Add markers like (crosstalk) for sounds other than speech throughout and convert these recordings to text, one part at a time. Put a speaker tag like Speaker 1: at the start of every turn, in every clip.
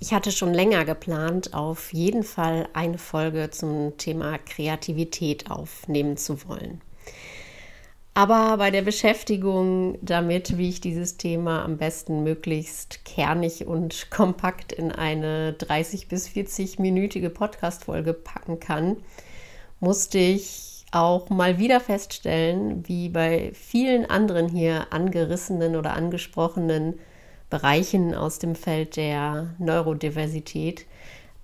Speaker 1: Ich hatte schon länger geplant, auf jeden Fall eine Folge zum Thema Kreativität aufnehmen zu wollen. Aber bei der Beschäftigung damit, wie ich dieses Thema am besten möglichst kernig und (laughs) kompakt in eine 30 bis 40-minütige Podcast-Folge packen kann, musste ich auch mal wieder feststellen, wie bei vielen anderen hier angerissenen oder angesprochenen Bereichen aus dem Feld der Neurodiversität,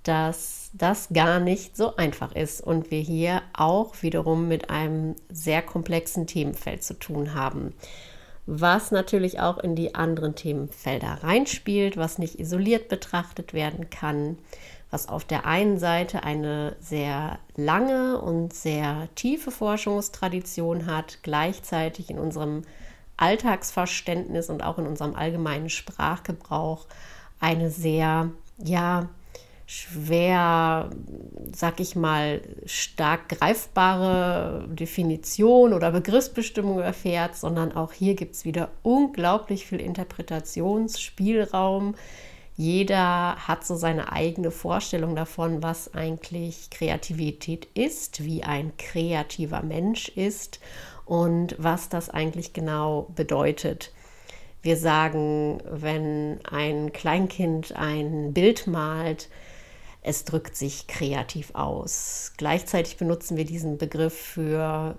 Speaker 1: dass das gar nicht so einfach ist und wir hier auch wiederum mit einem sehr komplexen Themenfeld zu tun haben, was natürlich auch in die anderen Themenfelder reinspielt, was nicht isoliert betrachtet werden kann, was auf der einen Seite eine sehr lange und sehr tiefe Forschungstradition hat, gleichzeitig in unserem Alltagsverständnis und auch in unserem allgemeinen Sprachgebrauch eine sehr, ja, schwer, sag ich mal, stark greifbare Definition oder Begriffsbestimmung erfährt, sondern auch hier gibt es wieder unglaublich viel Interpretationsspielraum. Jeder hat so seine eigene Vorstellung davon, was eigentlich Kreativität ist, wie ein kreativer Mensch ist und was das eigentlich genau bedeutet. Wir sagen, wenn ein Kleinkind ein Bild malt, es drückt sich kreativ aus. Gleichzeitig benutzen wir diesen Begriff für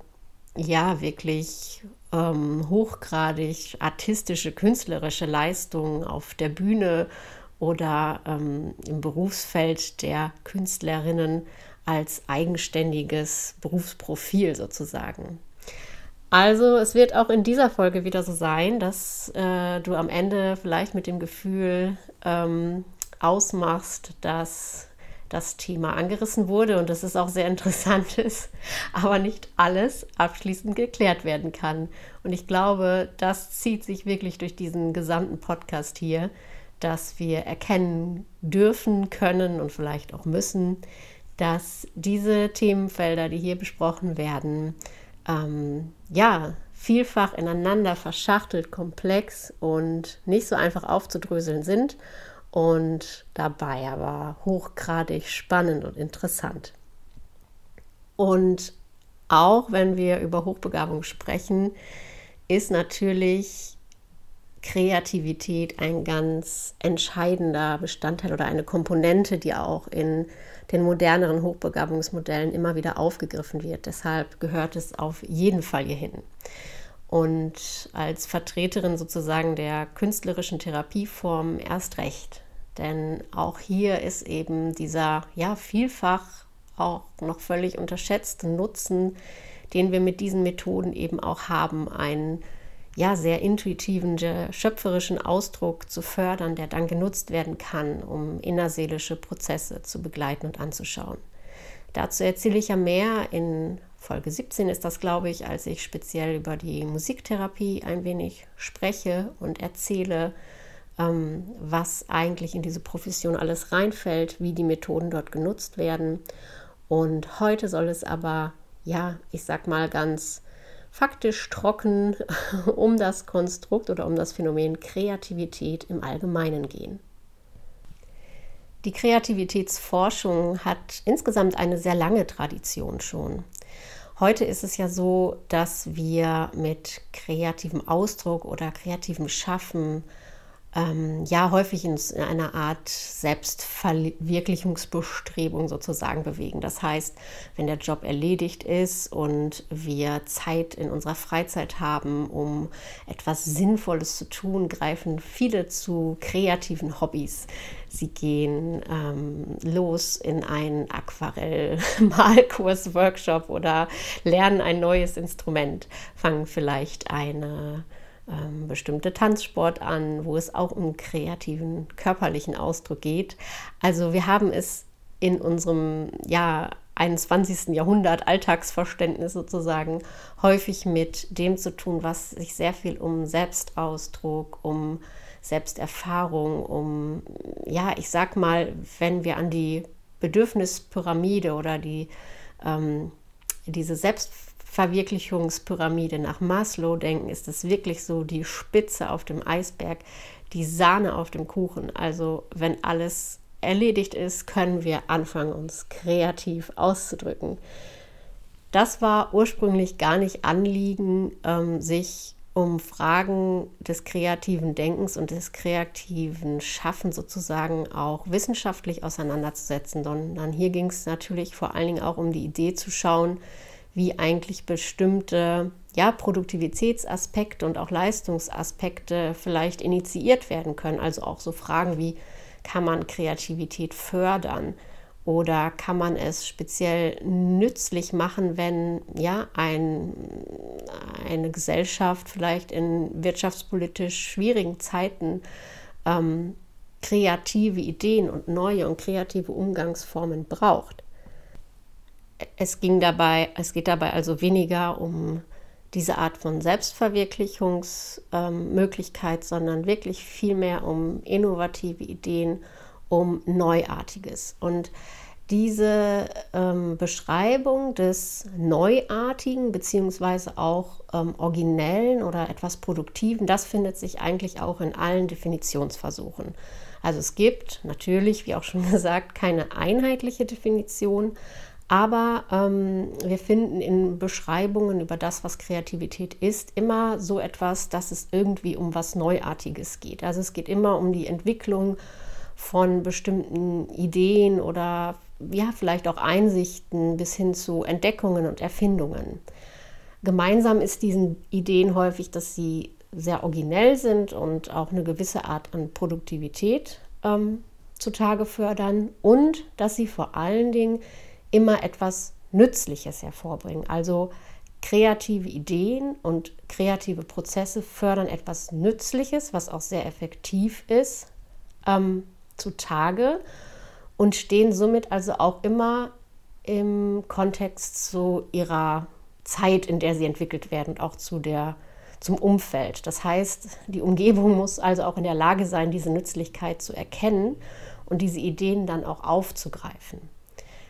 Speaker 1: ja wirklich ähm, hochgradig artistische, künstlerische Leistungen auf der Bühne oder ähm, im Berufsfeld der Künstlerinnen als eigenständiges Berufsprofil sozusagen. Also es wird auch in dieser Folge wieder so sein, dass äh, du am Ende vielleicht mit dem Gefühl ähm, ausmachst, dass das Thema angerissen wurde und dass es auch sehr (laughs) interessant ist, aber nicht alles abschließend geklärt werden kann. Und ich glaube, das zieht sich wirklich durch diesen gesamten Podcast hier, dass wir erkennen dürfen, können und vielleicht auch müssen, dass diese Themenfelder, die hier besprochen werden, ähm, ja, vielfach ineinander verschachtelt, komplex und nicht so einfach aufzudröseln sind und dabei aber hochgradig spannend und interessant. Und auch wenn wir über Hochbegabung sprechen, ist natürlich Kreativität ein ganz entscheidender Bestandteil oder eine Komponente, die auch in den moderneren Hochbegabungsmodellen immer wieder aufgegriffen wird. Deshalb gehört es auf jeden Fall hierhin. Und als Vertreterin sozusagen der künstlerischen Therapieform erst recht. Denn auch hier ist eben dieser ja vielfach auch noch völlig unterschätzte Nutzen, den wir mit diesen Methoden eben auch haben, ein ja, sehr intuitiven, schöpferischen Ausdruck zu fördern, der dann genutzt werden kann, um innerseelische Prozesse zu begleiten und anzuschauen. Dazu erzähle ich ja mehr. In Folge 17 ist das, glaube ich, als ich speziell über die Musiktherapie ein wenig spreche und erzähle, ähm, was eigentlich in diese Profession alles reinfällt, wie die Methoden dort genutzt werden. Und heute soll es aber, ja, ich sag mal ganz faktisch trocken (laughs) um das Konstrukt oder um das Phänomen Kreativität im Allgemeinen gehen. Die Kreativitätsforschung hat insgesamt eine sehr lange Tradition schon. Heute ist es ja so, dass wir mit kreativem Ausdruck oder kreativem Schaffen ähm, ja häufig in einer Art Selbstverwirklichungsbestrebung sozusagen bewegen. Das heißt, wenn der Job erledigt ist und wir Zeit in unserer Freizeit haben, um etwas Sinnvolles zu tun, greifen viele zu kreativen Hobbys. Sie gehen ähm, los in einen Aquarell-Malkurs, Workshop oder lernen ein neues Instrument, fangen vielleicht eine ähm, bestimmte Tanzsport an, wo es auch um kreativen körperlichen Ausdruck geht. Also wir haben es in unserem ja 21. Jahrhundert Alltagsverständnis sozusagen häufig mit dem zu tun, was sich sehr viel um Selbstausdruck, um Selbsterfahrung, um ja, ich sag mal, wenn wir an die Bedürfnispyramide oder die ähm, diese Selbstverwirklichungspyramide nach Maslow denken, ist es wirklich so die Spitze auf dem Eisberg, die Sahne auf dem Kuchen. Also wenn alles erledigt ist, können wir anfangen, uns kreativ auszudrücken. Das war ursprünglich gar nicht Anliegen, ähm, sich um Fragen des kreativen Denkens und des kreativen Schaffens sozusagen auch wissenschaftlich auseinanderzusetzen, sondern hier ging es natürlich vor allen Dingen auch um die Idee zu schauen, wie eigentlich bestimmte ja, Produktivitätsaspekte und auch Leistungsaspekte vielleicht initiiert werden können. Also auch so Fragen wie, kann man Kreativität fördern? Oder kann man es speziell nützlich machen, wenn ja ein, eine Gesellschaft vielleicht in wirtschaftspolitisch schwierigen Zeiten ähm, kreative Ideen und neue und kreative Umgangsformen braucht? Es ging dabei, es geht dabei also weniger um diese Art von Selbstverwirklichungsmöglichkeit, ähm, sondern wirklich vielmehr um innovative Ideen, um Neuartiges. Und diese ähm, Beschreibung des Neuartigen beziehungsweise auch ähm, Originellen oder etwas Produktiven, das findet sich eigentlich auch in allen Definitionsversuchen. Also es gibt natürlich, wie auch schon (laughs) gesagt, keine einheitliche Definition, aber ähm, wir finden in Beschreibungen über das, was Kreativität ist, immer so etwas, dass es irgendwie um was Neuartiges geht. Also es geht immer um die Entwicklung von bestimmten Ideen oder ja, vielleicht auch Einsichten bis hin zu Entdeckungen und Erfindungen. Gemeinsam ist diesen Ideen häufig, dass sie sehr originell sind und auch eine gewisse Art an Produktivität ähm, zutage fördern und dass sie vor allen Dingen immer etwas Nützliches hervorbringen. Also kreative Ideen und kreative Prozesse fördern etwas Nützliches, was auch sehr effektiv ist, ähm, zutage und stehen somit also auch immer im Kontext zu ihrer Zeit, in der sie entwickelt werden und auch zu der, zum Umfeld. Das heißt, die Umgebung muss also auch in der Lage sein, diese Nützlichkeit zu erkennen und diese Ideen dann auch aufzugreifen.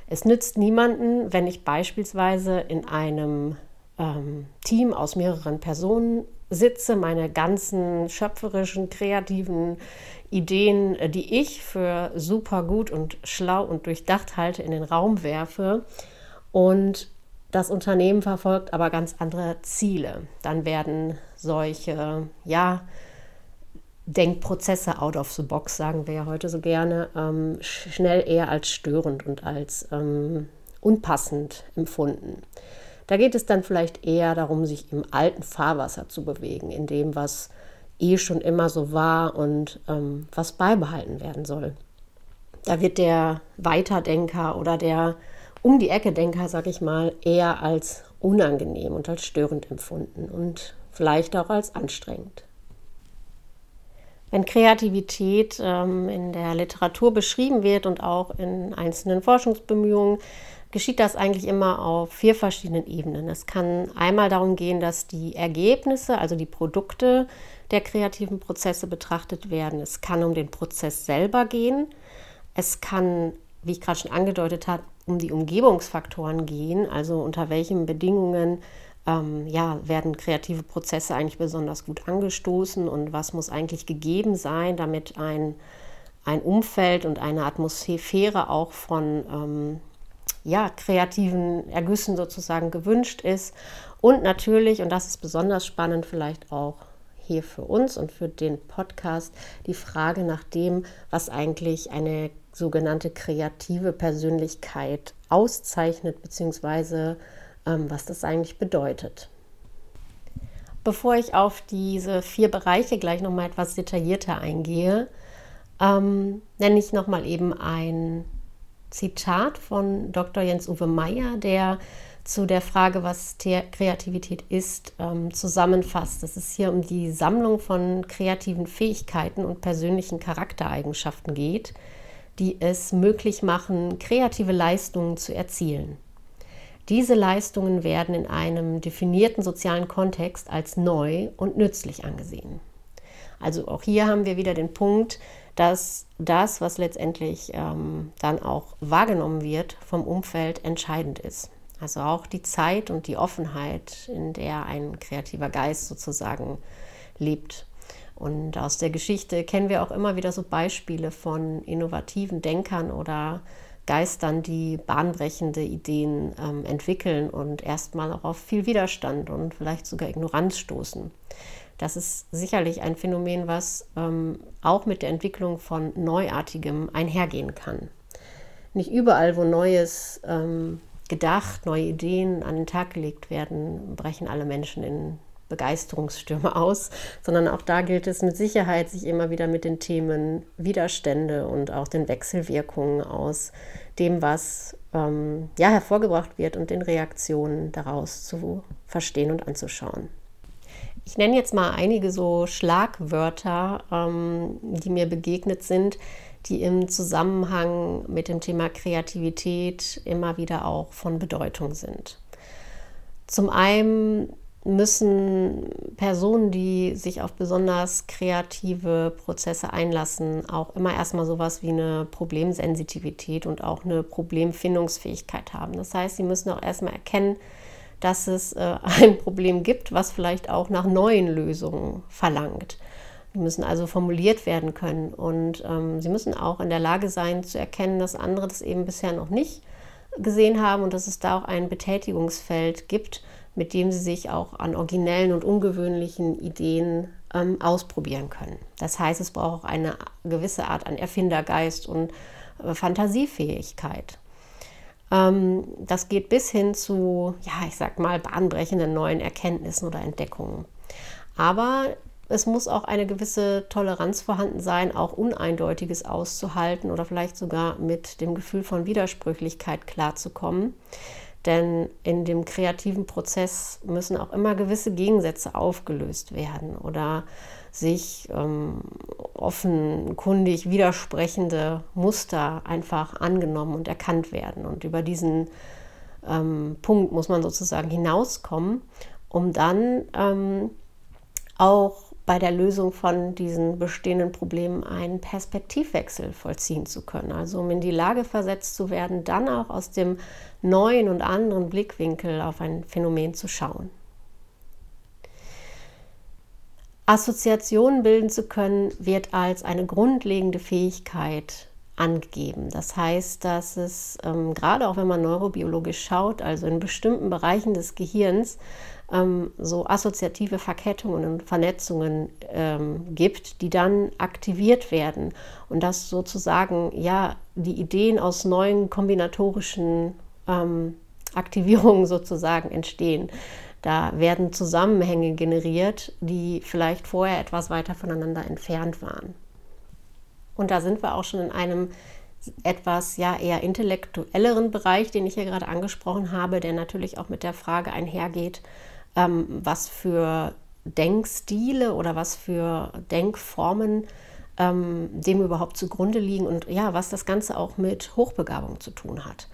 Speaker 1: Es nützt niemanden, wenn ich beispielsweise in einem ähm, Team aus mehreren Personen sitze, meine ganzen schöpferischen, kreativen Ideen, äh, die ich für super gut und schlau und durchdacht halte, in den Raum werfe und das Unternehmen verfolgt aber ganz andere Ziele. Dann werden solche, ja, Denkprozesse out of the box, sagen wir ja heute so gerne, ähm, schnell eher als störend und als ähm, unpassend empfunden. Da geht es dann vielleicht eher darum, sich im alten Fahrwasser zu bewegen, in dem, was eh schon immer so war und ähm, was beibehalten werden soll. Da wird der Weiterdenker oder der um die Ecke Denker, sag ich mal, eher als unangenehm und als störend empfunden und vielleicht auch als anstrengend. Wenn Kreativität ähm, in der Literatur beschrieben wird und auch in einzelnen Forschungsbemühungen, geschieht das eigentlich immer auf vier verschiedenen Ebenen. Es kann einmal darum gehen, dass die Ergebnisse, also die Produkte der kreativen Prozesse betrachtet werden. Es kann um den Prozess selber gehen. Es kann, wie ich gerade schon angedeutet habe, um die Umgebungsfaktoren gehen, also unter welchen Bedingungen ähm, ja, werden kreative Prozesse eigentlich besonders gut angestoßen und was muss eigentlich gegeben sein, damit ein, ein Umfeld und eine Atmosphäre auch von ähm, ja, kreativen Ergüssen sozusagen gewünscht ist. Und natürlich, und das ist besonders spannend vielleicht auch hier für uns und für den Podcast, die Frage nach dem, was eigentlich eine sogenannte kreative Persönlichkeit auszeichnet, beziehungsweise was das eigentlich bedeutet. Bevor ich auf diese vier Bereiche gleich nochmal etwas detaillierter eingehe, ähm, nenne ich nochmal eben ein Zitat von Dr. Jens-Uwe Meyer, der zu der Frage, was Kreativität ist, ähm, zusammenfasst. dass es hier um die Sammlung von kreativen Fähigkeiten und persönlichen Charaktereigenschaften geht, die es möglich machen, kreative Leistungen zu erzielen. Diese Leistungen werden in einem definierten sozialen Kontext als neu und nützlich angesehen. Also auch hier haben wir wieder den Punkt, dass das, was letztendlich ähm, dann auch wahrgenommen wird vom Umfeld, entscheidend ist. Also auch die Zeit und die Offenheit, in der ein kreativer Geist sozusagen lebt. Und aus der Geschichte kennen wir auch immer wieder so Beispiele von innovativen Denkern oder Geistern, die bahnbrechende Ideen ähm, entwickeln und erstmal auch auf viel Widerstand und vielleicht sogar Ignoranz stoßen. Das ist sicherlich ein Phänomen, was ähm, auch mit der Entwicklung von Neuartigem einhergehen kann. Nicht überall, wo Neues ähm, gedacht, neue Ideen an den Tag gelegt werden, brechen alle Menschen in Begeisterungsstürme aus, sondern auch da gilt es mit Sicherheit, sich immer wieder mit den Themen Widerstände und auch den Wechselwirkungen aus dem, was ähm, ja hervorgebracht wird und den Reaktionen daraus zu verstehen und anzuschauen. Ich nenne jetzt mal einige so Schlagwörter, ähm, die mir begegnet sind, die im Zusammenhang mit dem Thema Kreativität immer wieder auch von Bedeutung sind. Zum einen müssen Personen, die sich auf besonders kreative Prozesse einlassen, auch immer erstmal sowas wie eine Problemsensitivität und auch eine Problemfindungsfähigkeit haben. Das heißt, sie müssen auch erstmal erkennen, dass es äh, (laughs) ein Problem gibt, was vielleicht auch nach neuen Lösungen verlangt. Die müssen also formuliert werden können und ähm, sie müssen auch in der Lage sein zu erkennen, dass andere das eben bisher noch nicht gesehen haben und dass es da auch ein Betätigungsfeld gibt, mit dem sie sich auch an originellen und ungewöhnlichen Ideen ähm, ausprobieren können. Das heißt, es braucht auch eine gewisse Art an Erfindergeist und äh, Fantasiefähigkeit. Ähm, das geht bis hin zu, ja, ich sag mal, bahnbrechenden neuen Erkenntnissen oder Entdeckungen. Aber es muss auch eine gewisse Toleranz vorhanden sein, auch Uneindeutiges auszuhalten oder vielleicht sogar mit dem Gefühl von Widersprüchlichkeit klarzukommen. Denn in dem kreativen Prozess müssen auch immer gewisse Gegensätze aufgelöst werden oder sich ähm, offenkundig widersprechende Muster einfach angenommen und erkannt werden. Und über diesen ähm, Punkt muss man sozusagen hinauskommen, um dann ähm, auch bei der Lösung von diesen bestehenden Problemen einen Perspektivwechsel vollziehen zu können. Also um in die Lage versetzt zu werden, dann auch aus dem neuen und anderen Blickwinkel auf ein Phänomen zu schauen. Assoziationen bilden zu können, wird als eine grundlegende Fähigkeit angegeben. Das heißt, dass es ähm, gerade auch wenn man neurobiologisch schaut, also in bestimmten Bereichen des Gehirns, ähm, so assoziative Verkettungen und Vernetzungen ähm, gibt, die dann aktiviert werden und dass sozusagen ja die Ideen aus neuen kombinatorischen ähm, Aktivierungen (laughs) sozusagen entstehen. Da werden Zusammenhänge generiert, die vielleicht vorher etwas weiter voneinander entfernt waren. Und da sind wir auch schon in einem etwas ja eher intellektuelleren Bereich, den ich hier gerade angesprochen habe, der natürlich auch mit der Frage einhergeht, ähm, was für Denkstile oder was für Denkformen ähm, dem überhaupt zugrunde liegen und ja, was das Ganze auch mit Hochbegabung zu tun hat.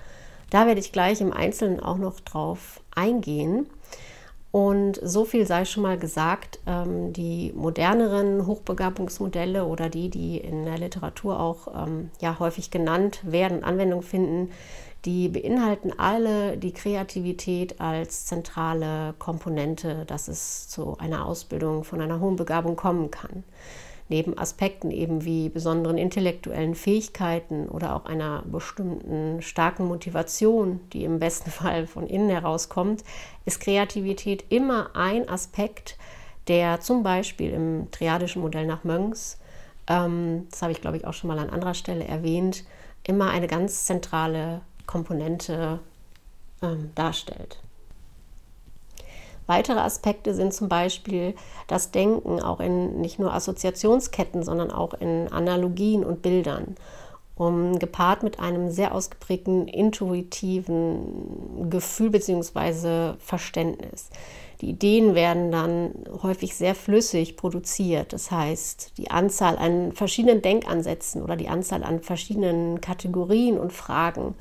Speaker 1: Da werde ich gleich im Einzelnen auch noch drauf eingehen. Und so viel sei schon mal gesagt, ähm, die moderneren Hochbegabungsmodelle oder die, die in der Literatur auch ähm, ja, häufig genannt werden, Anwendung finden, die beinhalten alle die Kreativität als zentrale Komponente, dass es zu einer Ausbildung von einer hohen Begabung kommen kann. Neben Aspekten eben wie besonderen intellektuellen Fähigkeiten oder auch einer bestimmten starken Motivation, die im besten (laughs) Fall von innen herauskommt, ist Kreativität immer ein Aspekt, der zum Beispiel im triadischen Modell nach Mönchs, ähm, das habe ich glaube ich auch schon mal an anderer Stelle erwähnt, immer eine ganz zentrale Komponente ähm, darstellt. Weitere Aspekte sind zum Beispiel das Denken auch in nicht nur Assoziationsketten, sondern auch in Analogien und Bildern. um, gepaart mit einem sehr ausgeprägten intuitiven Gefühl bzw. Verständnis. Die Ideen werden dann häufig sehr flüssig produziert. Das heißt, die Anzahl an verschiedenen Denkansätzen oder die Anzahl an verschiedenen Kategorien und Fragen,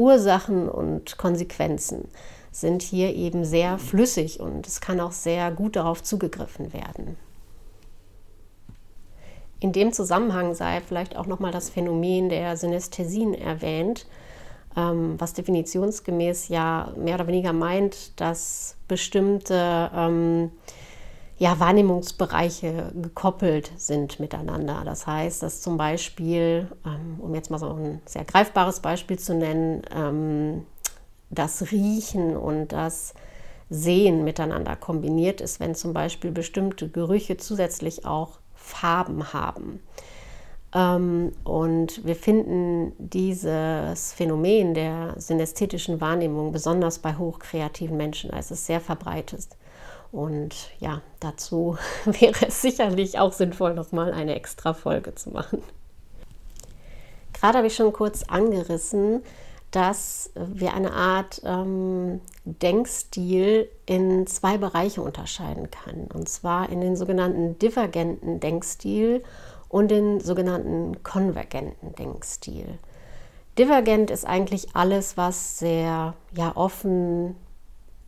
Speaker 1: Ursachen und Konsequenzen sind hier eben sehr flüssig und es kann auch sehr gut darauf zugegriffen werden. In dem Zusammenhang sei vielleicht auch nochmal das Phänomen der Synästhesien erwähnt, ähm, was definitionsgemäß ja mehr oder weniger meint, dass bestimmte ähm, ja, Wahrnehmungsbereiche gekoppelt sind miteinander. Das heißt, dass zum Beispiel, ähm, um jetzt mal so ein sehr greifbares Beispiel zu nennen, ähm, das Riechen und das Sehen miteinander kombiniert ist, wenn zum Beispiel bestimmte Gerüche zusätzlich auch Farben haben. Ähm, und wir finden dieses Phänomen der synästhetischen Wahrnehmung besonders bei hochkreativen Menschen, als es sehr verbreitet. Und ja, dazu (laughs) wäre es sicherlich auch sinnvoll, nochmal eine extra Folge zu machen. Gerade habe ich schon kurz angerissen, dass wir eine Art ähm, Denkstil in zwei Bereiche unterscheiden können. Und zwar in den sogenannten divergenten Denkstil und den sogenannten konvergenten Denkstil. Divergent ist eigentlich alles, was sehr ja, offen,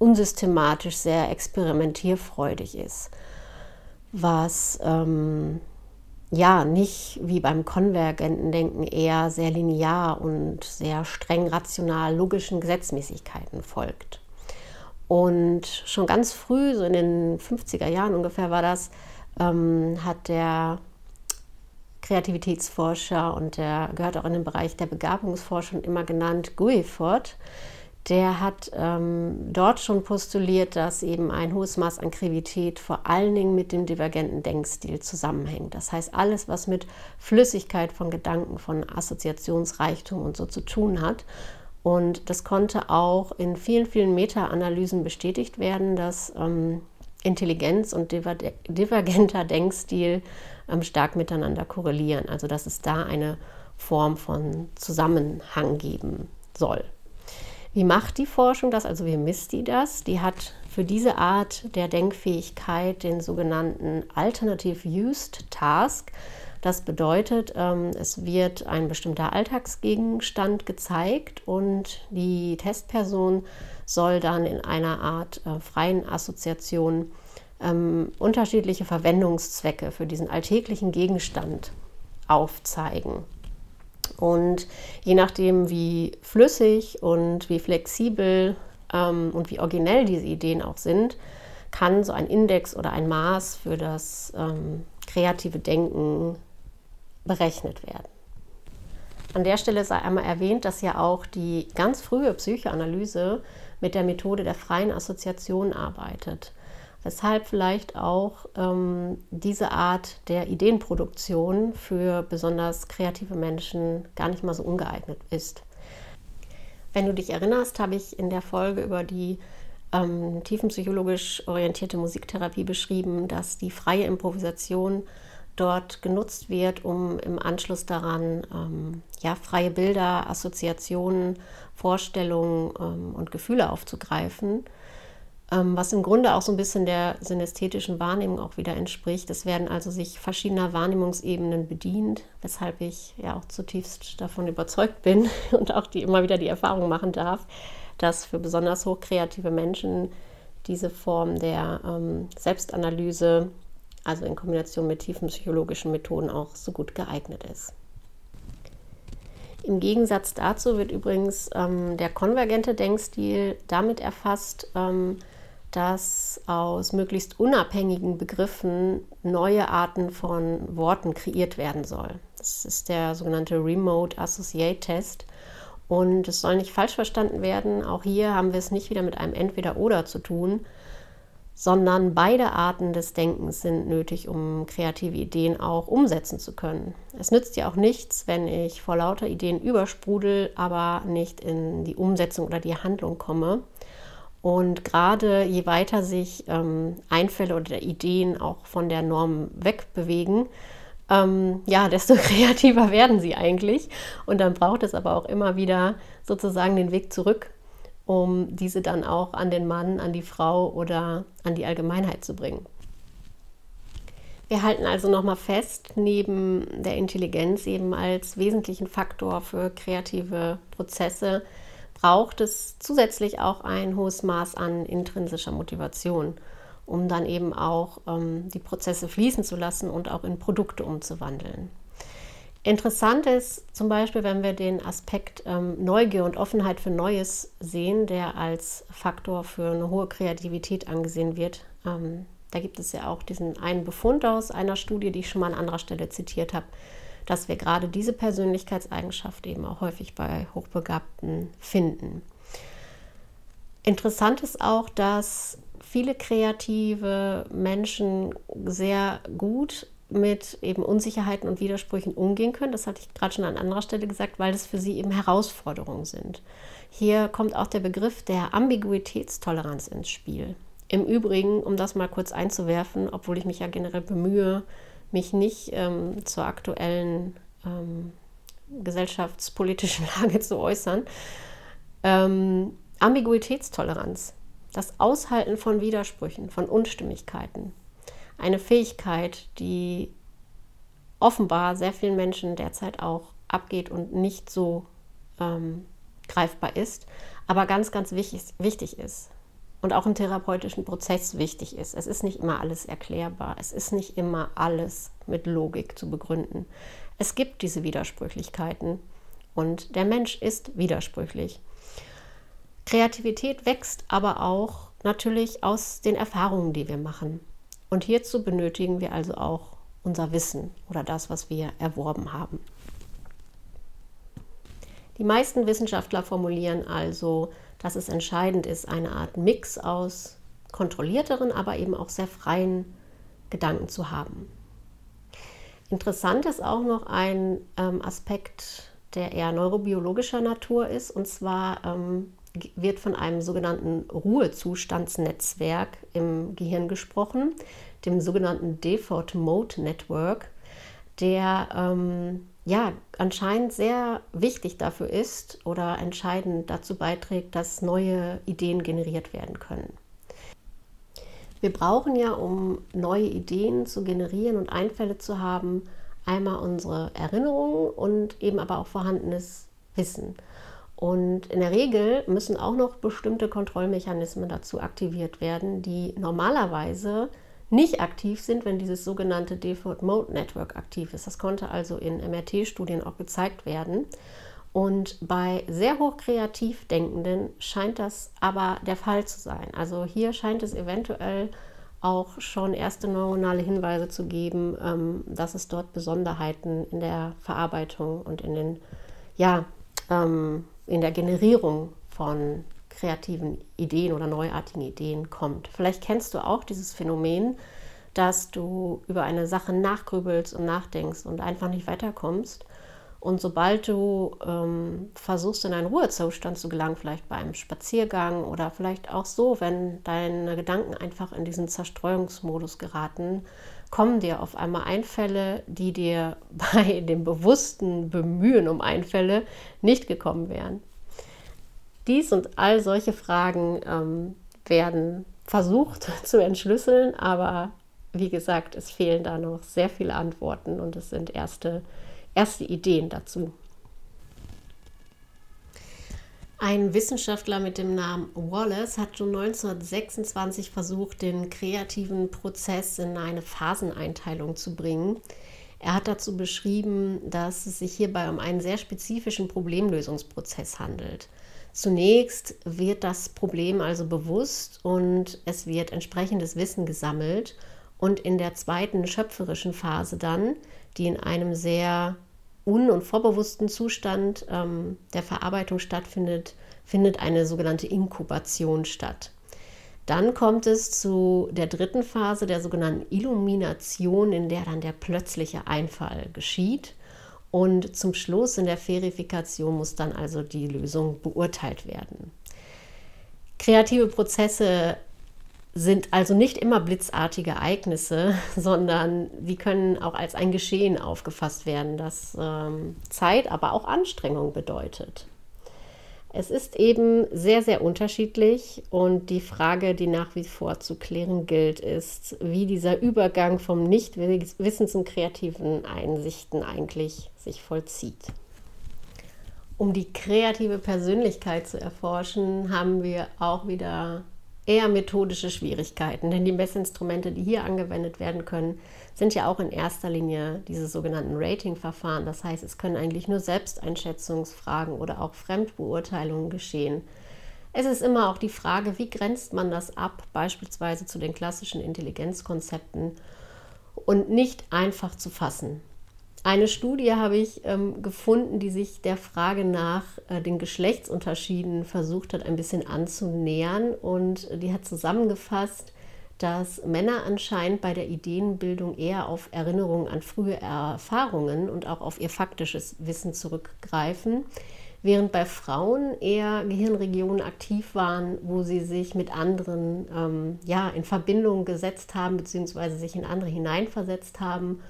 Speaker 1: unsystematisch, sehr experimentierfreudig ist, was ähm, ja nicht wie beim konvergenten Denken eher sehr linear und sehr streng rational logischen Gesetzmäßigkeiten folgt. Und schon ganz früh, so in den 50er Jahren ungefähr war das, ähm, hat der Kreativitätsforscher und der gehört auch in den Bereich der Begabungsforschung immer genannt, Guilford, der hat ähm, dort schon postuliert, dass eben ein hohes Maß an Kreativität vor allen Dingen mit dem divergenten Denkstil zusammenhängt. Das heißt, alles, was mit Flüssigkeit von Gedanken, von Assoziationsreichtum und so zu tun hat. Und das konnte auch in vielen, vielen Meta-Analysen bestätigt werden, dass ähm, Intelligenz und divergenter Denkstil ähm, stark miteinander korrelieren. Also dass es da eine Form von Zusammenhang geben soll. Wie macht die Forschung das? Also wie misst die das? Die hat für diese Art der Denkfähigkeit den sogenannten Alternative Used Task. Das bedeutet, ähm, es wird ein bestimmter Alltagsgegenstand gezeigt und die Testperson soll dann in einer Art äh, freien Assoziation ähm, unterschiedliche Verwendungszwecke für diesen alltäglichen Gegenstand aufzeigen. Und je nachdem, wie flüssig und wie flexibel ähm, und wie originell diese Ideen auch sind, kann so ein Index oder ein Maß für das ähm, kreative Denken berechnet werden. An der Stelle sei einmal erwähnt, dass ja auch die ganz frühe Psychoanalyse mit der Methode der freien Assoziation arbeitet weshalb vielleicht auch ähm, diese Art der Ideenproduktion für besonders kreative Menschen gar nicht mal so ungeeignet ist. Wenn du dich erinnerst, habe ich in der Folge über die ähm, tiefenpsychologisch orientierte Musiktherapie beschrieben, dass die freie Improvisation dort genutzt wird, um im Anschluss daran ähm, ja, freie Bilder, Assoziationen, Vorstellungen ähm, und Gefühle aufzugreifen was im Grunde auch so ein bisschen der synästhetischen Wahrnehmung auch wieder entspricht. Es werden also sich verschiedener Wahrnehmungsebenen bedient, weshalb ich ja auch zutiefst davon überzeugt bin (laughs) und auch die immer wieder die Erfahrung machen darf, dass für besonders hochkreative Menschen diese Form der ähm, Selbstanalyse, also in Kombination mit tiefen psychologischen Methoden, auch so gut geeignet ist. Im Gegensatz dazu wird übrigens ähm, der konvergente Denkstil damit erfasst, ähm, dass aus möglichst unabhängigen Begriffen neue Arten von Worten kreiert werden soll. Das ist der sogenannte Remote Associate Test. Und es soll nicht falsch verstanden werden, auch hier haben wir es nicht wieder mit einem Entweder-Oder zu tun, sondern beide Arten des Denkens sind nötig, um kreative Ideen auch umsetzen zu können. Es nützt ja auch nichts, wenn ich vor lauter Ideen übersprudel, aber nicht in die Umsetzung oder die Handlung komme. Und gerade je weiter sich ähm, Einfälle oder Ideen auch von der Norm wegbewegen, ähm, ja, desto (laughs) kreativer werden sie eigentlich. Und dann braucht es aber auch immer wieder sozusagen den Weg zurück, um diese dann auch an den Mann, an die Frau oder an die Allgemeinheit zu bringen. Wir halten also nochmal fest, neben der Intelligenz eben als wesentlichen Faktor für kreative Prozesse braucht es zusätzlich auch ein hohes Maß an intrinsischer Motivation um dann eben auch ähm, die Prozesse fließen zu lassen und auch in Produkte umzuwandeln. Interessant ist zum Beispiel, wenn wir den Aspekt ähm, Neugier und Offenheit für Neues sehen, der als Faktor für eine hohe Kreativität angesehen wird. Ähm, da gibt es ja auch diesen einen Befund aus einer Studie, die ich schon mal an anderer Stelle zitiert habe, dass wir gerade diese Persönlichkeitseigenschaft eben auch häufig bei Hochbegabten finden. Interessant ist auch, dass viele kreative Menschen sehr gut mit eben Unsicherheiten und Widersprüchen umgehen können. Das hatte ich gerade schon an anderer Stelle gesagt, weil das für sie eben Herausforderungen sind. Hier kommt auch der Begriff der Ambiguitätstoleranz ins Spiel. Im Übrigen, um das mal kurz einzuwerfen, obwohl ich mich ja generell bemühe, mich nicht ähm, zur aktuellen ähm, gesellschaftspolitischen (laughs) Lage zu äußern, ähm, Ambiguitätstoleranz. Das Aushalten von Widersprüchen, von Unstimmigkeiten. Eine Fähigkeit, die offenbar sehr vielen Menschen derzeit auch abgeht und nicht so ähm, greifbar ist, aber ganz, ganz wichtig, wichtig ist und auch im therapeutischen Prozess wichtig ist. Es ist nicht immer alles erklärbar, es ist nicht immer alles mit Logik zu begründen. Es gibt diese Widersprüchlichkeiten und der Mensch ist widersprüchlich. Kreativität wächst aber auch natürlich aus den Erfahrungen, die wir machen. Und hierzu benötigen wir also auch unser Wissen oder das, was wir erworben haben. Die meisten Wissenschaftler formulieren also, dass es entscheidend ist, eine Art Mix aus kontrollierteren, aber eben auch sehr freien Gedanken zu haben. Interessant ist auch noch ein ähm, Aspekt, der eher neurobiologischer Natur ist, und zwar ähm, wird von einem sogenannten Ruhezustandsnetzwerk im Gehirn gesprochen, dem sogenannten Default Mode Network, der ähm, ja anscheinend sehr wichtig dafür ist oder entscheidend dazu beiträgt, dass neue Ideen generiert werden können. Wir brauchen ja, um neue Ideen zu generieren und Einfälle zu haben, einmal unsere Erinnerungen und eben aber auch vorhandenes Wissen. Und in der Regel müssen auch noch bestimmte Kontrollmechanismen dazu aktiviert werden, die normalerweise nicht aktiv sind, wenn dieses sogenannte Default Mode Network aktiv ist. Das konnte also in MRT-Studien auch gezeigt werden. Und bei sehr hoch kreativ Denkenden scheint das aber der Fall zu sein. Also hier scheint es eventuell auch schon erste neuronale Hinweise zu geben, ähm, dass es dort Besonderheiten in der Verarbeitung und in den ja, ähm, in der Generierung von kreativen Ideen oder neuartigen Ideen kommt. Vielleicht kennst du auch dieses Phänomen, dass du über eine Sache nachgrübelst und nachdenkst und einfach nicht weiterkommst. Und sobald du ähm, versuchst, in einen Ruhezustand zu gelangen, vielleicht bei einem Spaziergang oder vielleicht auch so, wenn deine Gedanken einfach in diesen Zerstreuungsmodus geraten, kommen dir auf einmal Einfälle, die dir (laughs) bei dem bewussten Bemühen um Einfälle nicht gekommen wären. Dies und all solche Fragen ähm, werden versucht (laughs) zu entschlüsseln, aber wie gesagt, es fehlen da noch sehr viele Antworten und es sind erste, erste Ideen dazu. Ein Wissenschaftler mit dem Namen Wallace hat schon 1926 versucht, den kreativen Prozess in eine Phaseneinteilung zu bringen. Er hat dazu beschrieben, dass es sich hierbei um einen sehr spezifischen Problemlösungsprozess handelt. Zunächst wird das Problem also bewusst und es wird entsprechendes Wissen gesammelt. Und in der zweiten schöpferischen Phase dann, die in einem sehr un- und vorbewussten Zustand ähm, der Verarbeitung stattfindet, findet eine sogenannte Inkubation statt. Dann kommt es zu der dritten Phase der sogenannten Illumination, in der dann der plötzliche Einfall geschieht. Und zum Schluss in der Verifikation muss dann also die Lösung beurteilt werden. Kreative Prozesse sind also nicht immer blitzartige Ereignisse, (laughs) sondern die können auch als ein Geschehen aufgefasst werden, das ähm, Zeit, aber auch Anstrengung bedeutet. Es ist eben sehr, sehr unterschiedlich und die Frage, die nach wie vor zu klären gilt, ist, wie dieser Übergang vom Nichtwissen zum kreativen Einsichten eigentlich sich vollzieht. Um die kreative Persönlichkeit zu erforschen, haben wir auch wieder eher methodische Schwierigkeiten, denn die Messinstrumente, die hier angewendet werden können, sind ja auch in erster Linie diese sogenannten Rating-Verfahren. Das heißt, es können eigentlich nur Selbsteinschätzungsfragen oder auch Fremdbeurteilungen geschehen. Es ist immer auch die Frage, wie grenzt man das ab, beispielsweise zu den klassischen Intelligenzkonzepten und nicht einfach zu fassen. Eine Studie habe ich ähm, gefunden, die sich der Frage nach äh, den Geschlechtsunterschieden versucht hat, ein bisschen anzunähern. Und die hat zusammengefasst, dass Männer anscheinend bei der Ideenbildung eher auf Erinnerungen an frühe Erfahrungen und auch auf ihr faktisches Wissen zurückgreifen, während bei Frauen eher Gehirnregionen aktiv waren, wo sie sich mit anderen ähm, ja, in Verbindung gesetzt haben, beziehungsweise sich in andere hineinversetzt haben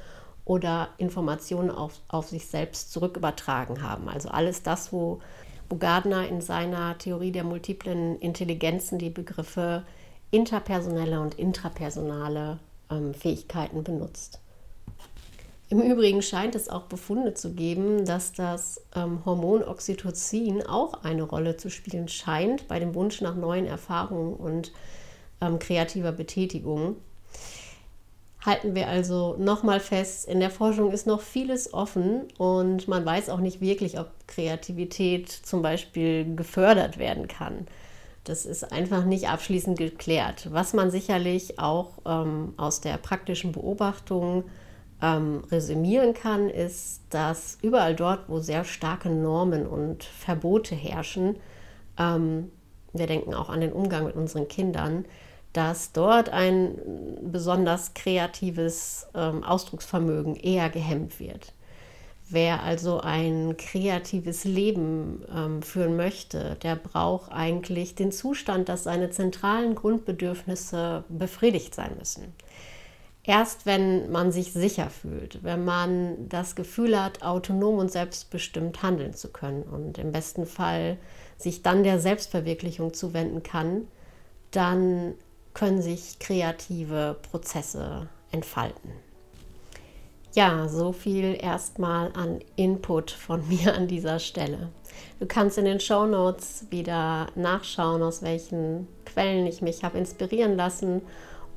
Speaker 1: oder Informationen auf, auf sich selbst zurückübertragen haben. Also alles das, wo, wo Gardner in seiner Theorie der multiplen Intelligenzen die Begriffe interpersonelle und intrapersonale ähm, Fähigkeiten benutzt. Im Übrigen scheint es auch Befunde zu geben, dass das ähm, Hormon Oxytocin auch eine Rolle zu spielen scheint bei dem Wunsch nach neuen Erfahrungen und ähm, kreativer Betätigung halten wir also nochmal fest, in der Forschung ist noch vieles offen und man weiß auch nicht wirklich, ob Kreativität zum Beispiel gefördert werden kann. Das ist einfach nicht abschließend geklärt. Was man sicherlich auch ähm, aus der praktischen Beobachtung ähm, resümieren kann, ist, dass überall dort, wo sehr starke Normen und Verbote herrschen, ähm, wir denken auch an den Umgang mit unseren Kindern, dass dort ein besonders kreatives ähm, Ausdrucksvermögen eher gehemmt wird. Wer also ein kreatives Leben ähm, führen möchte, der braucht eigentlich den Zustand, dass seine zentralen Grundbedürfnisse befriedigt sein müssen. Erst wenn man sich sicher fühlt, wenn man das Gefühl hat, autonom und selbstbestimmt handeln zu können und im besten Fall sich dann der Selbstverwirklichung zuwenden kann, dann können sich kreative Prozesse entfalten. Ja, so viel erstmal an Input von (laughs) mir an dieser Stelle. Du kannst in den Show Notes wieder nachschauen, aus welchen Quellen ich mich habe inspirieren lassen.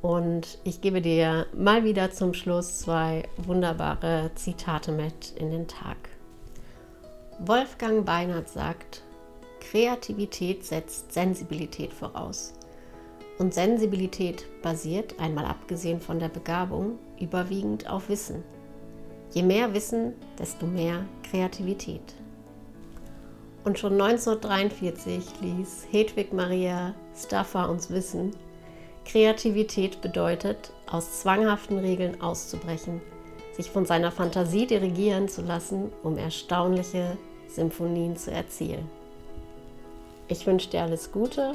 Speaker 1: Und ich gebe dir mal wieder zum Schluss zwei wunderbare Zitate mit in den Tag. Wolfgang Beinert sagt, Kreativität setzt Sensibilität voraus. Und Sensibilität basiert, einmal abgesehen von der Begabung, überwiegend auf Wissen. Je mehr Wissen, desto mehr Kreativität. Und schon 1943 ließ Hedwig Maria Staffer uns wissen, Kreativität bedeutet, aus zwanghaften Regeln auszubrechen, sich von seiner Fantasie dirigieren zu lassen, um erstaunliche Symphonien zu erzielen. Ich wünsche dir alles Gute